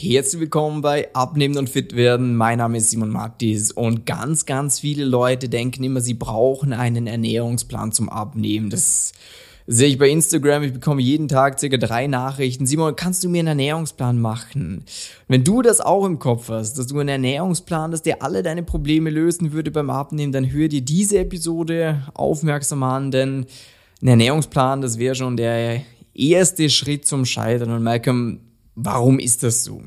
Herzlich willkommen bei Abnehmen und Fit werden. Mein Name ist Simon Magdis und ganz, ganz viele Leute denken immer, sie brauchen einen Ernährungsplan zum Abnehmen. Das sehe ich bei Instagram. Ich bekomme jeden Tag circa drei Nachrichten. Simon, kannst du mir einen Ernährungsplan machen? Wenn du das auch im Kopf hast, dass du einen Ernährungsplan, dass der alle deine Probleme lösen würde beim Abnehmen, dann hör dir diese Episode aufmerksam an, denn ein Ernährungsplan, das wäre schon der erste Schritt zum Scheitern. Und Malcolm, Warum ist das so?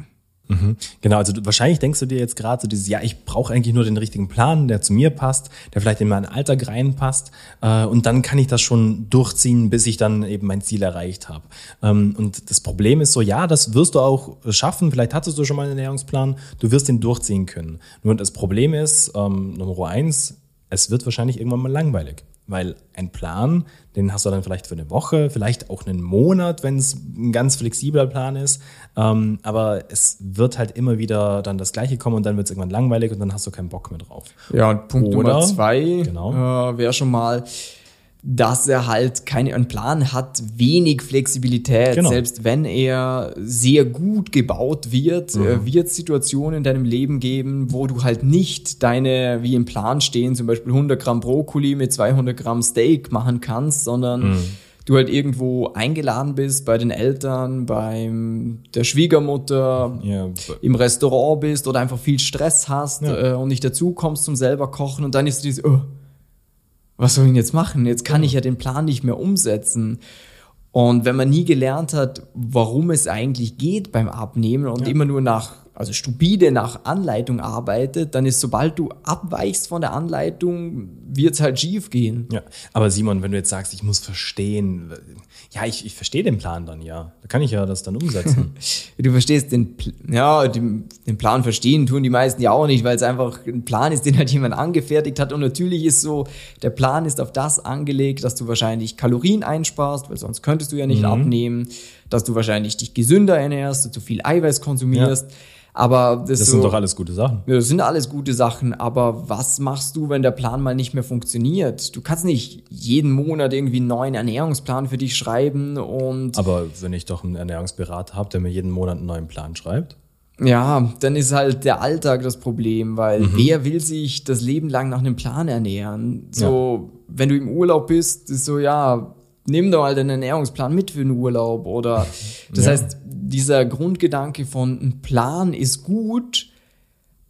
Mhm. Genau, also du, wahrscheinlich denkst du dir jetzt gerade so dieses, ja, ich brauche eigentlich nur den richtigen Plan, der zu mir passt, der vielleicht in mein Alltag reinpasst äh, und dann kann ich das schon durchziehen, bis ich dann eben mein Ziel erreicht habe. Ähm, und das Problem ist so, ja, das wirst du auch schaffen, vielleicht hattest du schon mal einen Ernährungsplan, du wirst den durchziehen können. Nur das Problem ist, ähm, Nummer eins, es wird wahrscheinlich irgendwann mal langweilig. Weil ein Plan, den hast du dann vielleicht für eine Woche, vielleicht auch einen Monat, wenn es ein ganz flexibler Plan ist. Ähm, aber es wird halt immer wieder dann das Gleiche kommen und dann wird es irgendwann langweilig und dann hast du keinen Bock mehr drauf. Ja, und Punkt Oder, Nummer zwei genau. äh, wäre schon mal, dass er halt keinen Plan hat, wenig Flexibilität. Genau. Selbst wenn er sehr gut gebaut wird, mhm. Äh, wird es Situationen in deinem Leben geben, wo du halt nicht deine, wie im Plan stehen, zum Beispiel 100 Gramm Brokkoli mit 200 Gramm Steak machen kannst, sondern mhm. du halt irgendwo eingeladen bist bei den Eltern, beim der Schwiegermutter, ja. im Restaurant bist oder einfach viel Stress hast ja. äh, und nicht dazu kommst zum selber kochen und dann ist dieses, oh, was soll ich denn jetzt machen? Jetzt kann ich ja den Plan nicht mehr umsetzen. Und wenn man nie gelernt hat, warum es eigentlich geht beim Abnehmen und ja. immer nur nach also stupide nach Anleitung arbeitet, dann ist, sobald du abweichst von der Anleitung, wird es halt schief gehen. Ja, aber Simon, wenn du jetzt sagst, ich muss verstehen, ja, ich, ich verstehe den Plan dann, ja. Da kann ich ja das dann umsetzen. du verstehst den, ja, den, den Plan verstehen tun die meisten ja auch nicht, weil es einfach ein Plan ist, den halt jemand angefertigt hat. Und natürlich ist so, der Plan ist auf das angelegt, dass du wahrscheinlich Kalorien einsparst, weil sonst könntest du ja nicht mhm. abnehmen, dass du wahrscheinlich dich gesünder ernährst, dass du viel Eiweiß konsumierst. Ja aber das, das so, sind doch alles gute Sachen. Das sind alles gute Sachen, aber was machst du, wenn der Plan mal nicht mehr funktioniert? Du kannst nicht jeden Monat irgendwie einen neuen Ernährungsplan für dich schreiben und. Aber wenn ich doch einen Ernährungsberater habe, der mir jeden Monat einen neuen Plan schreibt? Ja, dann ist halt der Alltag das Problem, weil mhm. wer will sich das Leben lang nach einem Plan ernähren? So, ja. wenn du im Urlaub bist, ist so, ja, nimm doch halt einen Ernährungsplan mit für den Urlaub oder das ja. heißt, dieser Grundgedanke von ein Plan ist gut,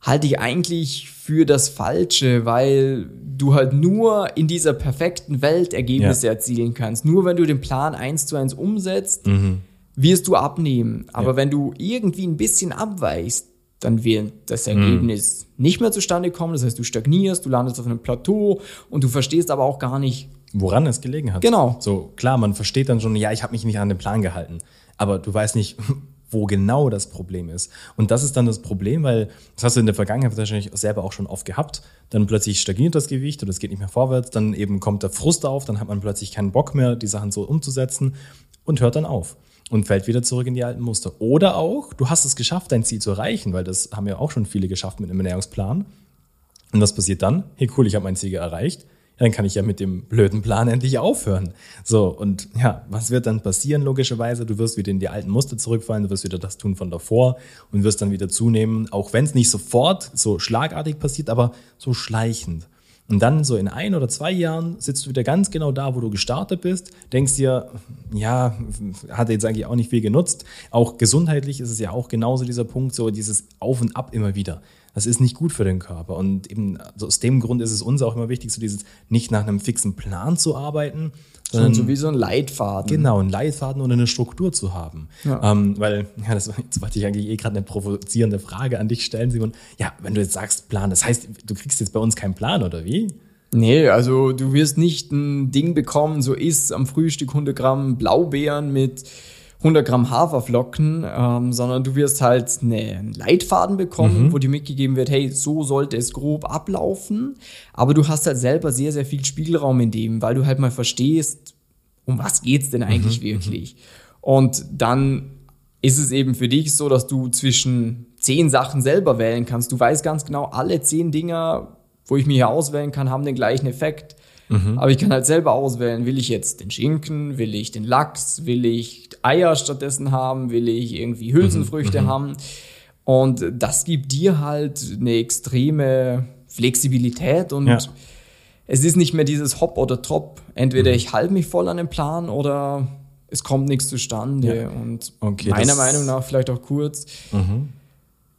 halte ich eigentlich für das Falsche, weil du halt nur in dieser perfekten Welt Ergebnisse ja. erzielen kannst. Nur wenn du den Plan eins zu eins umsetzt, mhm. wirst du abnehmen. Aber ja. wenn du irgendwie ein bisschen abweichst, dann wird das mhm. Ergebnis mhm. nicht mehr zustande kommen. Das heißt, du stagnierst, du landest auf einem Plateau und du verstehst aber auch gar nicht, woran es gelegen hat. Genau. So klar, man versteht dann schon, ja, ich habe mich nicht an den Plan gehalten aber du weißt nicht, wo genau das Problem ist. Und das ist dann das Problem, weil das hast du in der Vergangenheit wahrscheinlich selber auch schon oft gehabt. Dann plötzlich stagniert das Gewicht oder es geht nicht mehr vorwärts, dann eben kommt der Frust auf, dann hat man plötzlich keinen Bock mehr, die Sachen so umzusetzen und hört dann auf und fällt wieder zurück in die alten Muster. Oder auch, du hast es geschafft, dein Ziel zu erreichen, weil das haben ja auch schon viele geschafft mit einem Ernährungsplan. Und was passiert dann? Hey cool, ich habe mein Ziel erreicht dann kann ich ja mit dem blöden Plan endlich aufhören. So, und ja, was wird dann passieren logischerweise? Du wirst wieder in die alten Muster zurückfallen, du wirst wieder das tun von davor und wirst dann wieder zunehmen, auch wenn es nicht sofort so schlagartig passiert, aber so schleichend. Und dann so in ein oder zwei Jahren sitzt du wieder ganz genau da, wo du gestartet bist, denkst dir, ja, hat jetzt eigentlich auch nicht viel genutzt. Auch gesundheitlich ist es ja auch genauso dieser Punkt, so dieses Auf und Ab immer wieder. Das ist nicht gut für den Körper. Und eben also aus dem Grund ist es uns auch immer wichtig, so dieses nicht nach einem fixen Plan zu arbeiten, sondern so wie so ein Leitfaden. Genau, ein Leitfaden oder eine Struktur zu haben. Ja. Ähm, weil, ja, das jetzt wollte ich eigentlich eh gerade eine provozierende Frage an dich stellen, Simon. Ja, wenn du jetzt sagst Plan, das heißt, du kriegst jetzt bei uns keinen Plan, oder wie? Nee, also du wirst nicht ein Ding bekommen, so isst am Frühstück 100 Gramm Blaubeeren mit 100 Gramm Haferflocken, ähm, sondern du wirst halt eine, einen Leitfaden bekommen, mhm. wo dir mitgegeben wird, hey, so sollte es grob ablaufen. Aber du hast halt selber sehr, sehr viel Spielraum in dem, weil du halt mal verstehst, um was geht's denn eigentlich mhm. wirklich? Und dann ist es eben für dich so, dass du zwischen zehn Sachen selber wählen kannst. Du weißt ganz genau, alle zehn Dinger, wo ich mir hier auswählen kann, haben den gleichen Effekt. Mhm. Aber ich kann halt selber auswählen, will ich jetzt den Schinken, will ich den Lachs, will ich Eier stattdessen haben, will ich irgendwie Hülsenfrüchte mhm. mhm. haben. Und das gibt dir halt eine extreme Flexibilität und ja. es ist nicht mehr dieses Hop oder Top. Entweder mhm. ich halte mich voll an den Plan oder es kommt nichts zustande. Ja. Und okay, meiner Meinung nach, vielleicht auch kurz, mhm.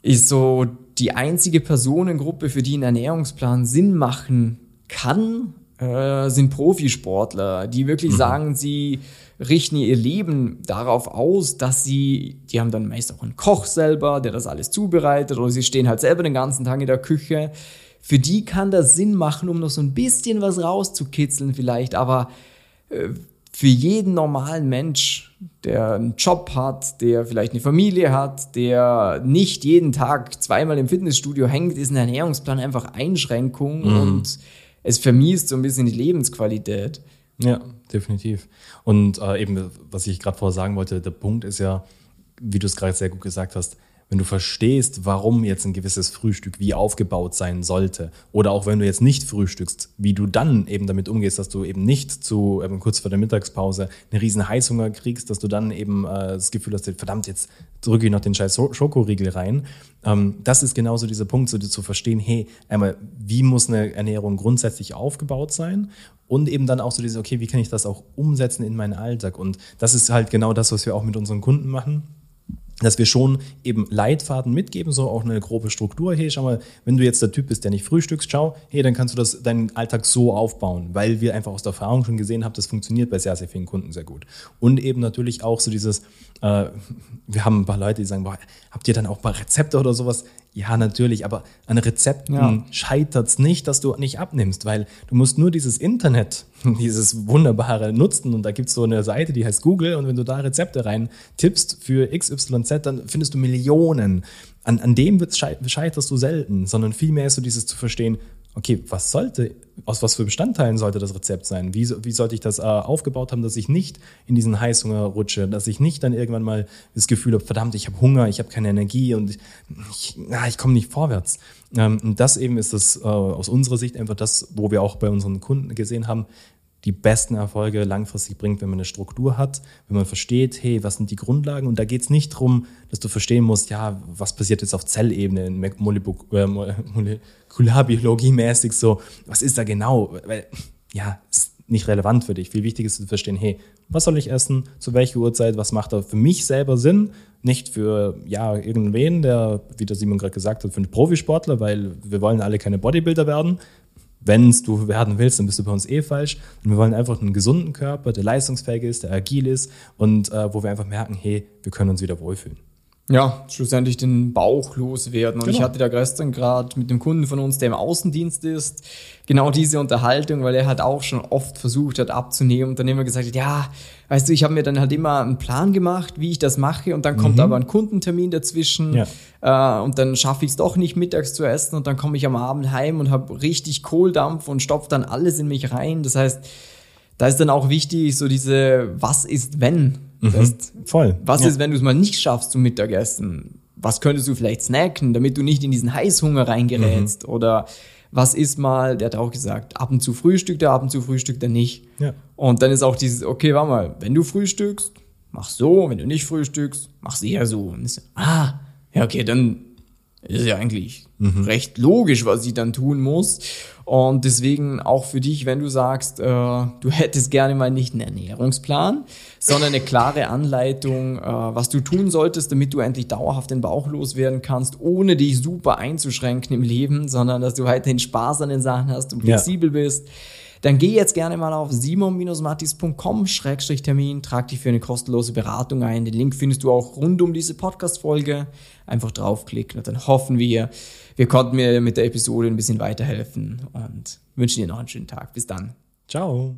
ist so die einzige Personengruppe, für die ein Ernährungsplan Sinn machen kann, äh, sind Profisportler, die wirklich mhm. sagen, sie richten ihr Leben darauf aus, dass sie, die haben dann meist auch einen Koch selber, der das alles zubereitet, oder sie stehen halt selber den ganzen Tag in der Küche. Für die kann das Sinn machen, um noch so ein bisschen was rauszukitzeln vielleicht, aber äh, für jeden normalen Mensch, der einen Job hat, der vielleicht eine Familie hat, der nicht jeden Tag zweimal im Fitnessstudio hängt, ist ein Ernährungsplan einfach Einschränkung mhm. und es vermiest so ein bisschen die Lebensqualität. Ja, definitiv. Und äh, eben, was ich gerade vorher sagen wollte, der Punkt ist ja, wie du es gerade sehr gut gesagt hast, wenn du verstehst, warum jetzt ein gewisses Frühstück wie aufgebaut sein sollte, oder auch wenn du jetzt nicht frühstückst, wie du dann eben damit umgehst, dass du eben nicht zu eben kurz vor der Mittagspause einen riesen Heißhunger kriegst, dass du dann eben äh, das Gefühl hast, verdammt, jetzt drücke ich noch den scheiß Schokoriegel rein. Ähm, das ist genauso dieser Punkt, so zu verstehen, hey, einmal, wie muss eine Ernährung grundsätzlich aufgebaut sein und eben dann auch so dieses, okay, wie kann ich das auch umsetzen in meinen Alltag? Und das ist halt genau das, was wir auch mit unseren Kunden machen dass wir schon eben Leitfaden mitgeben, so auch eine grobe Struktur. Hey, schau mal, wenn du jetzt der Typ bist, der nicht frühstückst, schau, hey, dann kannst du das, deinen Alltag so aufbauen, weil wir einfach aus der Erfahrung schon gesehen haben, das funktioniert bei sehr, sehr vielen Kunden sehr gut. Und eben natürlich auch so dieses, äh, wir haben ein paar Leute, die sagen, boah, habt ihr dann auch ein paar Rezepte oder sowas? Ja, natürlich, aber an Rezepten ja. scheitert es nicht, dass du nicht abnimmst, weil du musst nur dieses Internet, dieses wunderbare nutzen und da gibt es so eine Seite, die heißt Google und wenn du da Rezepte rein tippst für XYZ, dann findest du Millionen. An, an dem scheiterst du selten, sondern vielmehr ist so dieses zu verstehen, okay, was sollte, aus was für Bestandteilen sollte das Rezept sein? Wie, wie sollte ich das äh, aufgebaut haben, dass ich nicht in diesen Heißhunger rutsche, dass ich nicht dann irgendwann mal das Gefühl habe, verdammt, ich habe Hunger, ich habe keine Energie und ich, na, ich komme nicht vorwärts. Ähm, und das eben ist das äh, aus unserer Sicht einfach das, wo wir auch bei unseren Kunden gesehen haben, die besten Erfolge langfristig bringt, wenn man eine Struktur hat, wenn man versteht, hey, was sind die Grundlagen? Und da geht es nicht darum, dass du verstehen musst, ja, was passiert jetzt auf Zellebene, in äh, Molekularbiologie mäßig so, was ist da genau? Weil, ja, ist nicht relevant für dich. Viel wichtiger ist zu verstehen, hey, was soll ich essen, zu welcher Uhrzeit, was macht da für mich selber Sinn, nicht für ja irgendwen, der, wie der Simon gerade gesagt hat, für einen Profisportler, weil wir wollen alle keine Bodybuilder werden, wenn du werden willst, dann bist du bei uns eh falsch. Und wir wollen einfach einen gesunden Körper, der leistungsfähig ist, der agil ist und äh, wo wir einfach merken, hey, wir können uns wieder wohlfühlen ja, schlussendlich den Bauch loswerden. Und genau. ich hatte da gestern gerade mit einem Kunden von uns, der im Außendienst ist, genau diese Unterhaltung, weil er halt auch schon oft versucht hat abzunehmen und dann immer gesagt hat, ja, weißt du, ich habe mir dann halt immer einen Plan gemacht, wie ich das mache und dann kommt mhm. aber ein Kundentermin dazwischen ja. äh, und dann schaffe ich es doch nicht mittags zu essen und dann komme ich am Abend heim und habe richtig Kohldampf und stopfe dann alles in mich rein. Das heißt, da ist dann auch wichtig, so diese Was ist wenn? Mhm, heißt, voll. Was ja. ist, wenn du es mal nicht schaffst zum Mittagessen? Was könntest du vielleicht snacken, damit du nicht in diesen Heißhunger reingerätst? Mhm. Oder was ist mal, der hat auch gesagt, ab und zu frühstückt er, ab und zu frühstückt er nicht. Ja. Und dann ist auch dieses, okay, warte mal, wenn du frühstückst, mach so, wenn du nicht frühstückst, mach eher so. Und ist, ah, ja, okay, dann ist ja eigentlich mhm. recht logisch, was ich dann tun muss. Und deswegen auch für dich, wenn du sagst, äh, du hättest gerne mal nicht einen Ernährungsplan, sondern eine klare Anleitung, äh, was du tun solltest, damit du endlich dauerhaft den Bauch loswerden kannst, ohne dich super einzuschränken im Leben, sondern dass du weiterhin Spaß an den Sachen hast und flexibel ja. bist dann geh jetzt gerne mal auf simon-mattis.com-termin, trag dich für eine kostenlose Beratung ein. Den Link findest du auch rund um diese Podcast-Folge. Einfach draufklicken und dann hoffen wir, wir konnten mir mit der Episode ein bisschen weiterhelfen und wünschen dir noch einen schönen Tag. Bis dann. Ciao.